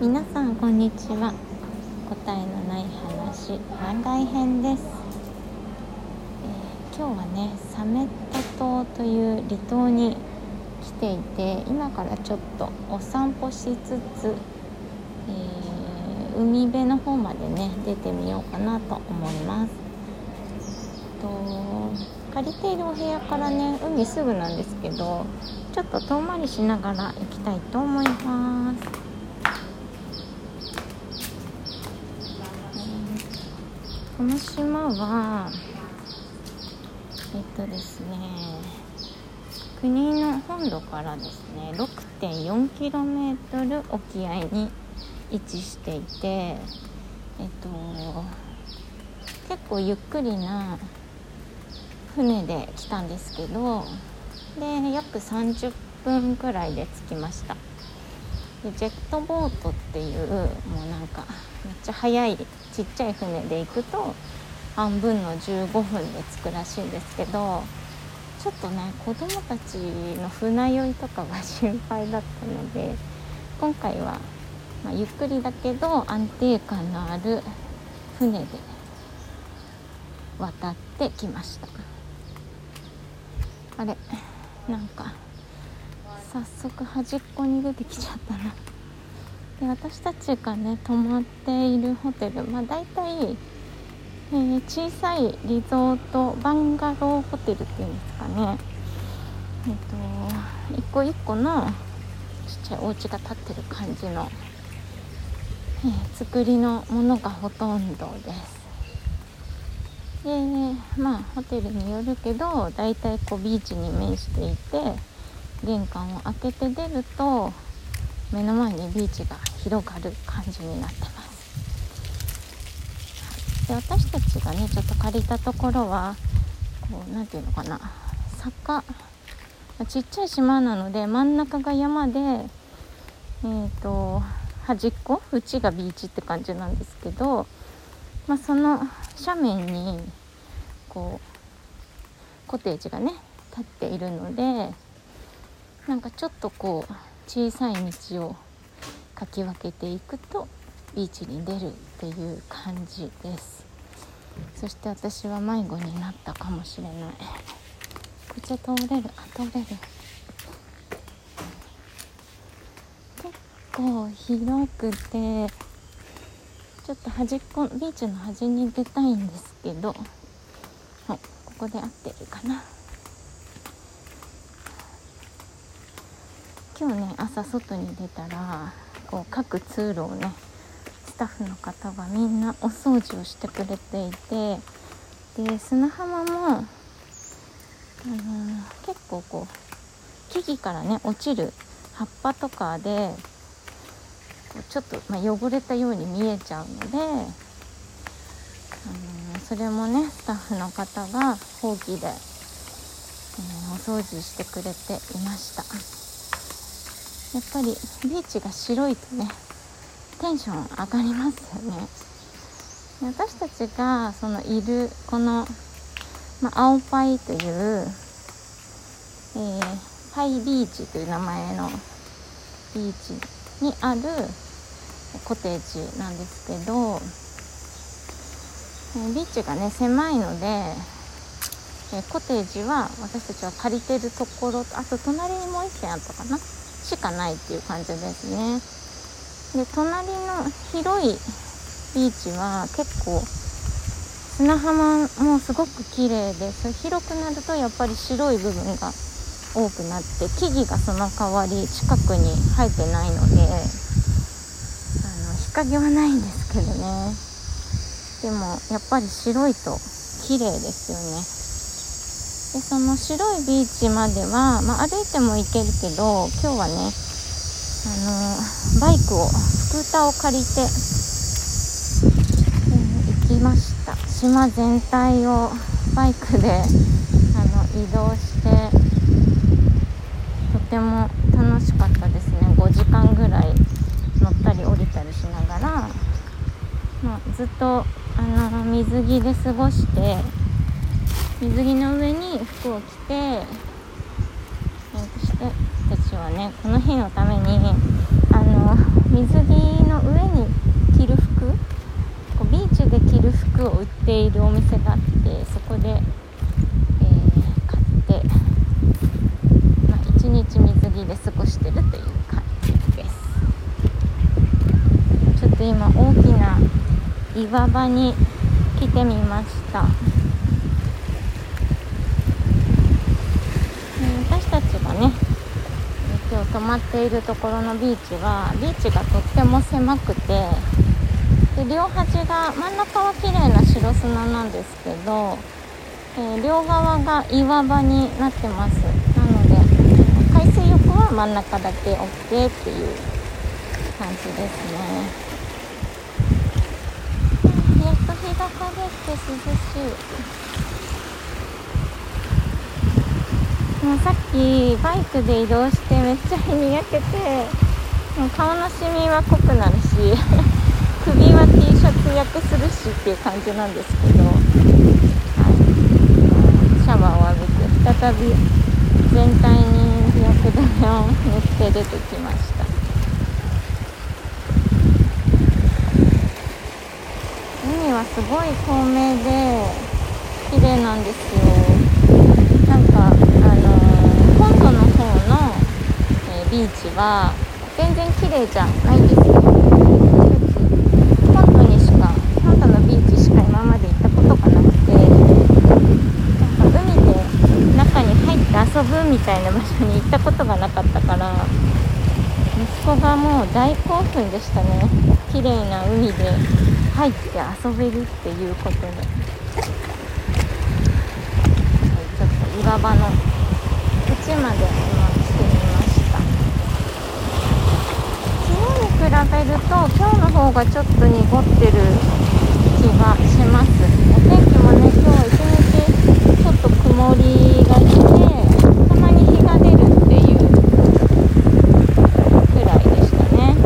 皆さんこんにちは。答えのない話番外編です、えー、今日はねサメッタ島という離島に来ていて今からちょっとお散歩しつつ、えー、海辺の方までね出てみようかなと思います。と借りているお部屋からね海すぐなんですけどちょっと遠回りしながら行きたいと思います。この島はえっとですね国の本土からですね 6.4km 沖合に位置していてえっと結構ゆっくりな船で来たんですけどで約30分くらいで着きました。でジェットボートっていうもうなんかめっちゃ速いちっちゃい船で行くと半分の15分で着くらしいんですけどちょっとね子供たちの船酔いとかが心配だったので今回は、まあ、ゆっくりだけど安定感のある船で渡ってきました。あれなんか早速端っこに出てきちゃったな。で私たちがね泊まっているホテルまあ大体、えー、小さいリゾートバンガローホテルっていうんですかね。えっ、ー、と一個一個のちっちゃいお家が建ってる感じの、えー、作りのものがほとんどです。でまあホテルによるけど大体こうビーチに面していて玄関を開けて出ると目の前にビーチが広がる感じになってます。で私たちがねちょっと借りたところはこう何て言うのかな。坂。ちっちゃい島なので真ん中が山でえーと、端っこ？縁がビーチって感じなんですけど、まあ、その斜面にこうコテージがね立っているのでなんかちょっとこう小さい道をかき分けていくとビーチに出るっていう感じです。そして私は迷子になったかもしれない。こっち通れるあ通れる。結構広くてちょっと端っこビーチの端に出たいんですけどはいここで合ってるかな。今日ね朝外に出たらこう各通路をねスタッフの方がみんなお掃除をしてくれていてで砂浜も、あのー、結構こう木々からね落ちる葉っぱとかでこうちょっと、まあ、汚れたように見えちゃうので、あのー、それもねスタッフの方がほうきで、えー、お掃除してくれていました。やっぱりビーチが白いとねテンション上がりますよね。私たちがそのいるこの、まあ、青パイという、えー、パイビーチという名前のビーチにあるコテージなんですけどビーチがね狭いので、えコテージは私たちは借りてるところとあと隣にもう1軒あったかな。しかないっていう感じですね。で隣の広いビーチは結構砂浜もすごく綺麗でそれ広くなるとやっぱり白い部分が多くなって木々がその代わり近くに生えてないのであの日陰はないんですけどね。でもやっぱり白いと綺麗ですよね。でその白いビーチまでは、まあ、歩いても行けるけど今日はねあのバイクをスクーターを借りて、えー、行きました。島全体をバイクであの移動してとても楽しかったですね。5時間ぐらい乗ったり降りたりしながら、まあ、ずっとあの水着で過ごして水着の上に服を着てえそして私はねこの日のためにあの水着の上に着る服こうビーチで着る服を売っているお店があってそこで、えー、買って、まあ、1日水着で過ごしてるという感じですちょっと今大きな岩場に来てみました。泊まっているところのビーチはビーチがとっても狭くてで両端が真ん中は綺麗な白砂なんですけど、えー、両側が岩場になってます。なので海水浴は真ん中だけ OK っていう感じですね。やっと日が陰って涼しい。もうさっきバイクで移動してめっちゃ日に焼けてもう顔のシミは濃くなるし 首は T シャツ焼けするしっていう感じなんですけど、はい、シャワーを浴びて再び全体に日焼け止めを塗って出てきました。海はすごい透明で綺麗なんですよなんかビーチは全然綺麗じゃないんですよ本土にしか本土のビーチしか今まで行ったことがなくてなんか海で中に入って遊ぶみたいな場所に行ったことがなかったから息子がもう大興奮でしたね。綺麗な海で入って遊べるっていうことで。ちょっと岩場の縁まで今日に比べると今日の方がちょっと濁ってる気がします。お天気もね今日一日ちょっと曇りがしてたまに日が出るっていうくらいでしたねな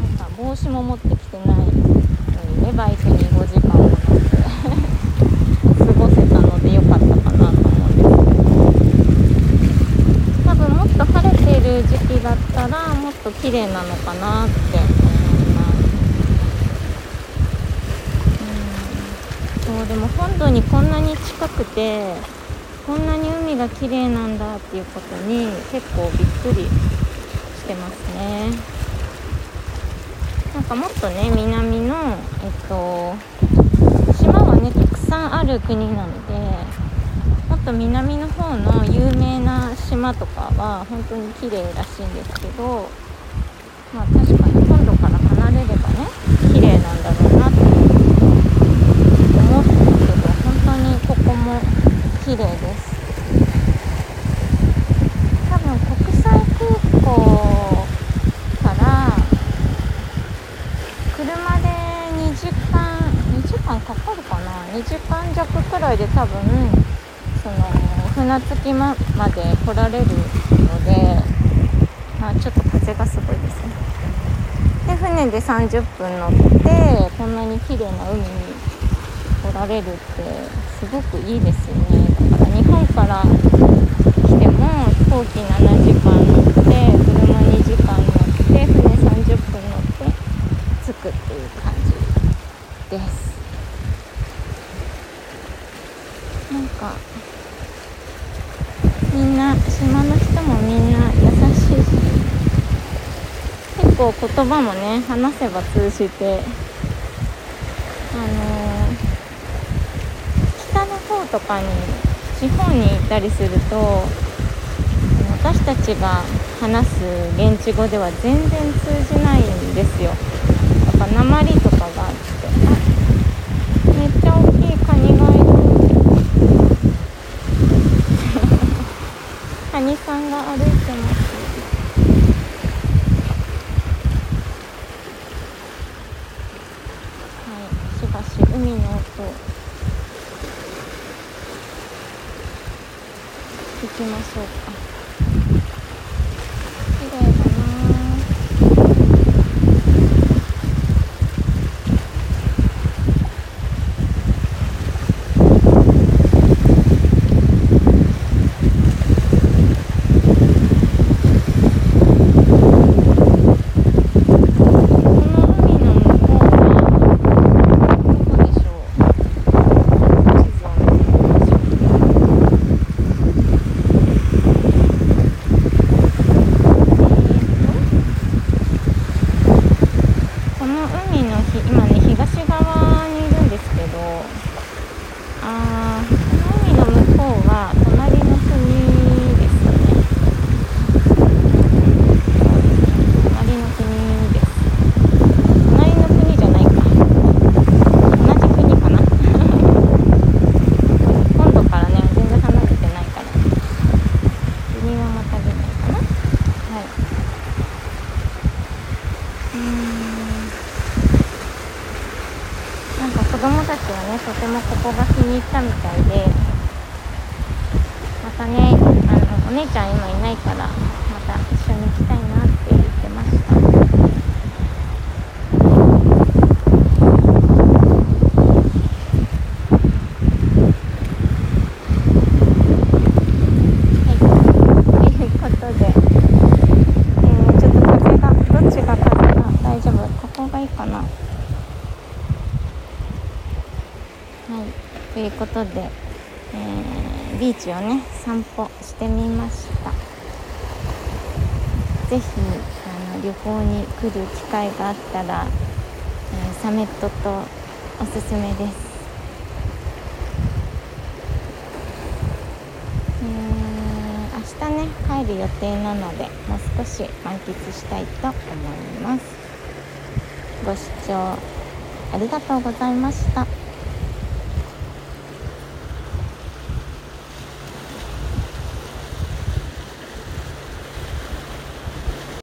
んか帽子も持ってきてないのにねバイクに5時間も乗って過ごせたのでよかったかなとと晴れてる時期だったらもっと綺麗なのかなって思います。うん。そうでも本土にこんなに近くてこんなに海が綺麗なんだっていうことに結構びっくりしてますね。なんかもっとね南のえっと島はねたくさんある国なのでと南の方の有名な島とかは本当に綺麗らしいんですけどまあ確かに本土から離れればね綺麗なんだろうなって思ったけど本当にここも綺麗です。多分国際空港から車で2時間2時間かかるかな？2時間弱くらいで多分船着きままで来られるので、まあ、ちょっと風がすごいですね。で船で30分乗ってこんなに綺麗な海に来られるってすごくいいですよね。だから日本から来ても飛行機7時間乗って車2時間乗って船30分乗って着くっていう感じですなんかみんな島の人もみんな優しいし結構言葉もね話せば通じてあの、北の方とかに地方に行ったりすると私たちが話す現地語では全然通じないんですよ。だから鉛とかがあってあめっちゃ大きいカニがいるカニさんが歩いてますはいしばし海の音聞きましょうか綺麗だなんなんか子供たちはねとてもここが気に入ったみたいでまたねあのお姉ちゃん今いないからまた一緒に行きたいなって言ってましたはい、ということで、えーちょっと風がどっちが風が大丈夫ここがいいかなはということで、えービーチをね散歩してみました。ぜひあの旅行に来る機会があったら、えーサメットとおすすめです。えー明日ね帰る予定なのでもう少し満喫したいと思います。ご視聴ありがとうございました。